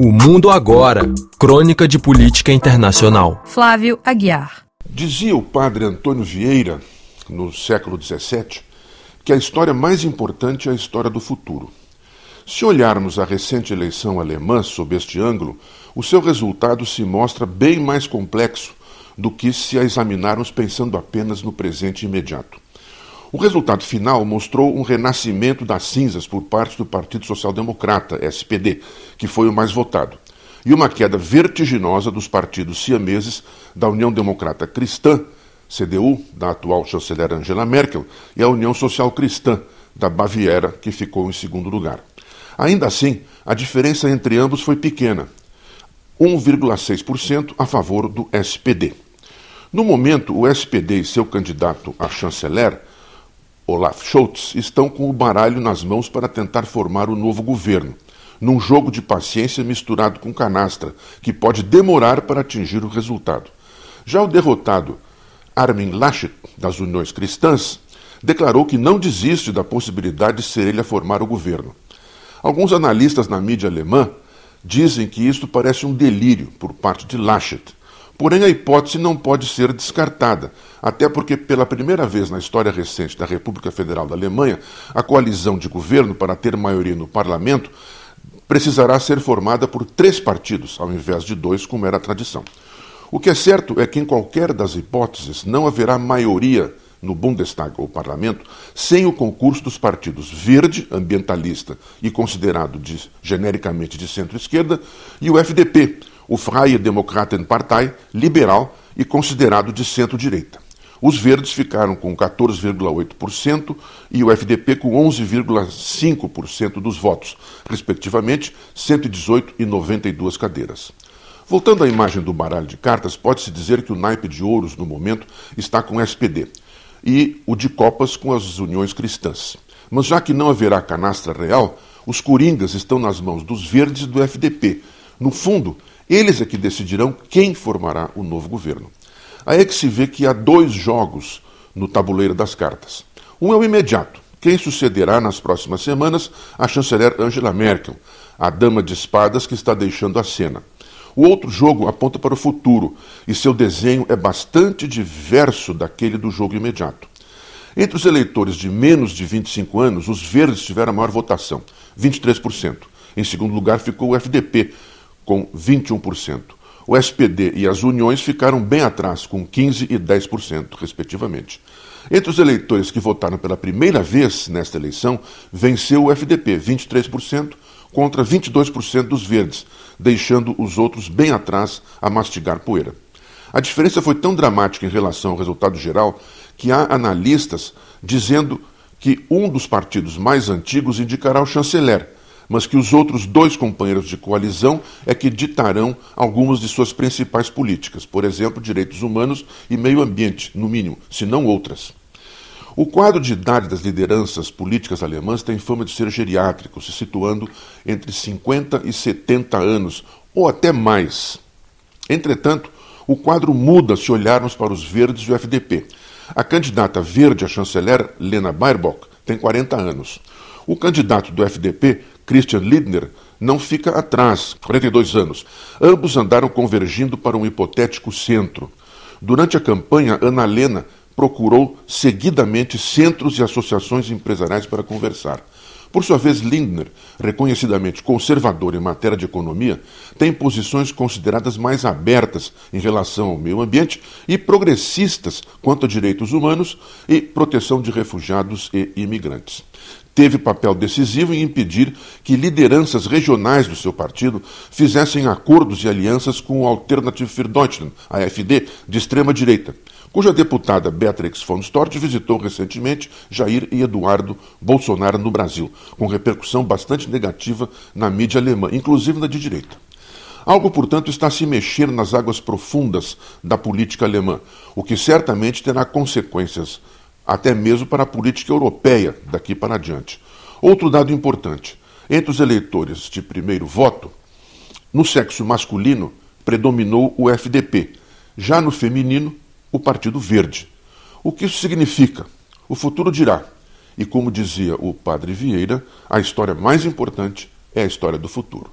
O Mundo Agora Crônica de Política Internacional. Flávio Aguiar. Dizia o padre Antônio Vieira, no século XVII, que a história mais importante é a história do futuro. Se olharmos a recente eleição alemã sob este ângulo, o seu resultado se mostra bem mais complexo do que se a examinarmos pensando apenas no presente imediato. O resultado final mostrou um renascimento das cinzas por parte do Partido Social Democrata, SPD, que foi o mais votado, e uma queda vertiginosa dos partidos siameses da União Democrata Cristã, CDU, da atual chanceler Angela Merkel, e a União Social Cristã, da Baviera, que ficou em segundo lugar. Ainda assim, a diferença entre ambos foi pequena, 1,6% a favor do SPD. No momento, o SPD e seu candidato a chanceler Olaf Scholz estão com o baralho nas mãos para tentar formar o novo governo, num jogo de paciência misturado com canastra, que pode demorar para atingir o resultado. Já o derrotado Armin Laschet, das Uniões Cristãs, declarou que não desiste da possibilidade de ser ele a formar o governo. Alguns analistas na mídia alemã dizem que isto parece um delírio por parte de Laschet, Porém, a hipótese não pode ser descartada, até porque, pela primeira vez na história recente da República Federal da Alemanha, a coalizão de governo, para ter maioria no parlamento, precisará ser formada por três partidos, ao invés de dois, como era a tradição. O que é certo é que, em qualquer das hipóteses, não haverá maioria no Bundestag, ou parlamento, sem o concurso dos partidos verde, ambientalista e considerado de, genericamente de centro-esquerda, e o FDP, o Freie Demokratenpartei, liberal e considerado de centro-direita. Os verdes ficaram com 14,8% e o FDP com 11,5% dos votos, respectivamente 118 e 92 cadeiras. Voltando à imagem do baralho de cartas, pode-se dizer que o naipe de ouros no momento está com o SPD e o de copas com as uniões cristãs. Mas já que não haverá canastra real, os coringas estão nas mãos dos verdes e do FDP. No fundo, eles é que decidirão quem formará o novo governo. Aí é que se vê que há dois jogos no tabuleiro das cartas. Um é o imediato, quem sucederá nas próximas semanas a chanceler Angela Merkel, a dama de espadas que está deixando a cena. O outro jogo aponta para o futuro e seu desenho é bastante diverso daquele do jogo imediato. Entre os eleitores de menos de 25 anos, os verdes tiveram a maior votação, 23%. Em segundo lugar ficou o FDP, com 21%. O SPD e as uniões ficaram bem atrás, com 15% e 10%, respectivamente. Entre os eleitores que votaram pela primeira vez nesta eleição, venceu o FDP, 23%, contra 22% dos verdes, deixando os outros bem atrás a mastigar poeira. A diferença foi tão dramática em relação ao resultado geral que há analistas dizendo que um dos partidos mais antigos indicará o chanceler, mas que os outros dois companheiros de coalizão é que ditarão algumas de suas principais políticas, por exemplo, direitos humanos e meio ambiente, no mínimo, se não outras. O quadro de idade das lideranças políticas alemãs tem fama de ser geriátrico, se situando entre 50 e 70 anos, ou até mais. Entretanto, o quadro muda se olharmos para os verdes e o FDP. A candidata verde a chanceler, Lena Baerbock, tem 40 anos. O candidato do FDP, Christian Lindner, não fica atrás, 42 anos. Ambos andaram convergindo para um hipotético centro. Durante a campanha, Ana Lena procurou seguidamente centros e associações empresariais para conversar. Por sua vez, Lindner, reconhecidamente conservador em matéria de economia, tem posições consideradas mais abertas em relação ao meio ambiente e progressistas quanto a direitos humanos e proteção de refugiados e imigrantes teve papel decisivo em impedir que lideranças regionais do seu partido fizessem acordos e alianças com o Alternative für Deutschland, AfD, de extrema direita, cuja deputada Beatrix von Storch visitou recentemente Jair e Eduardo Bolsonaro no Brasil, com repercussão bastante negativa na mídia alemã, inclusive na de direita. Algo, portanto, está a se mexer nas águas profundas da política alemã, o que certamente terá consequências até mesmo para a política europeia daqui para adiante. Outro dado importante: entre os eleitores de primeiro voto, no sexo masculino predominou o FDP, já no feminino, o Partido Verde. O que isso significa? O futuro dirá. E como dizia o padre Vieira, a história mais importante é a história do futuro.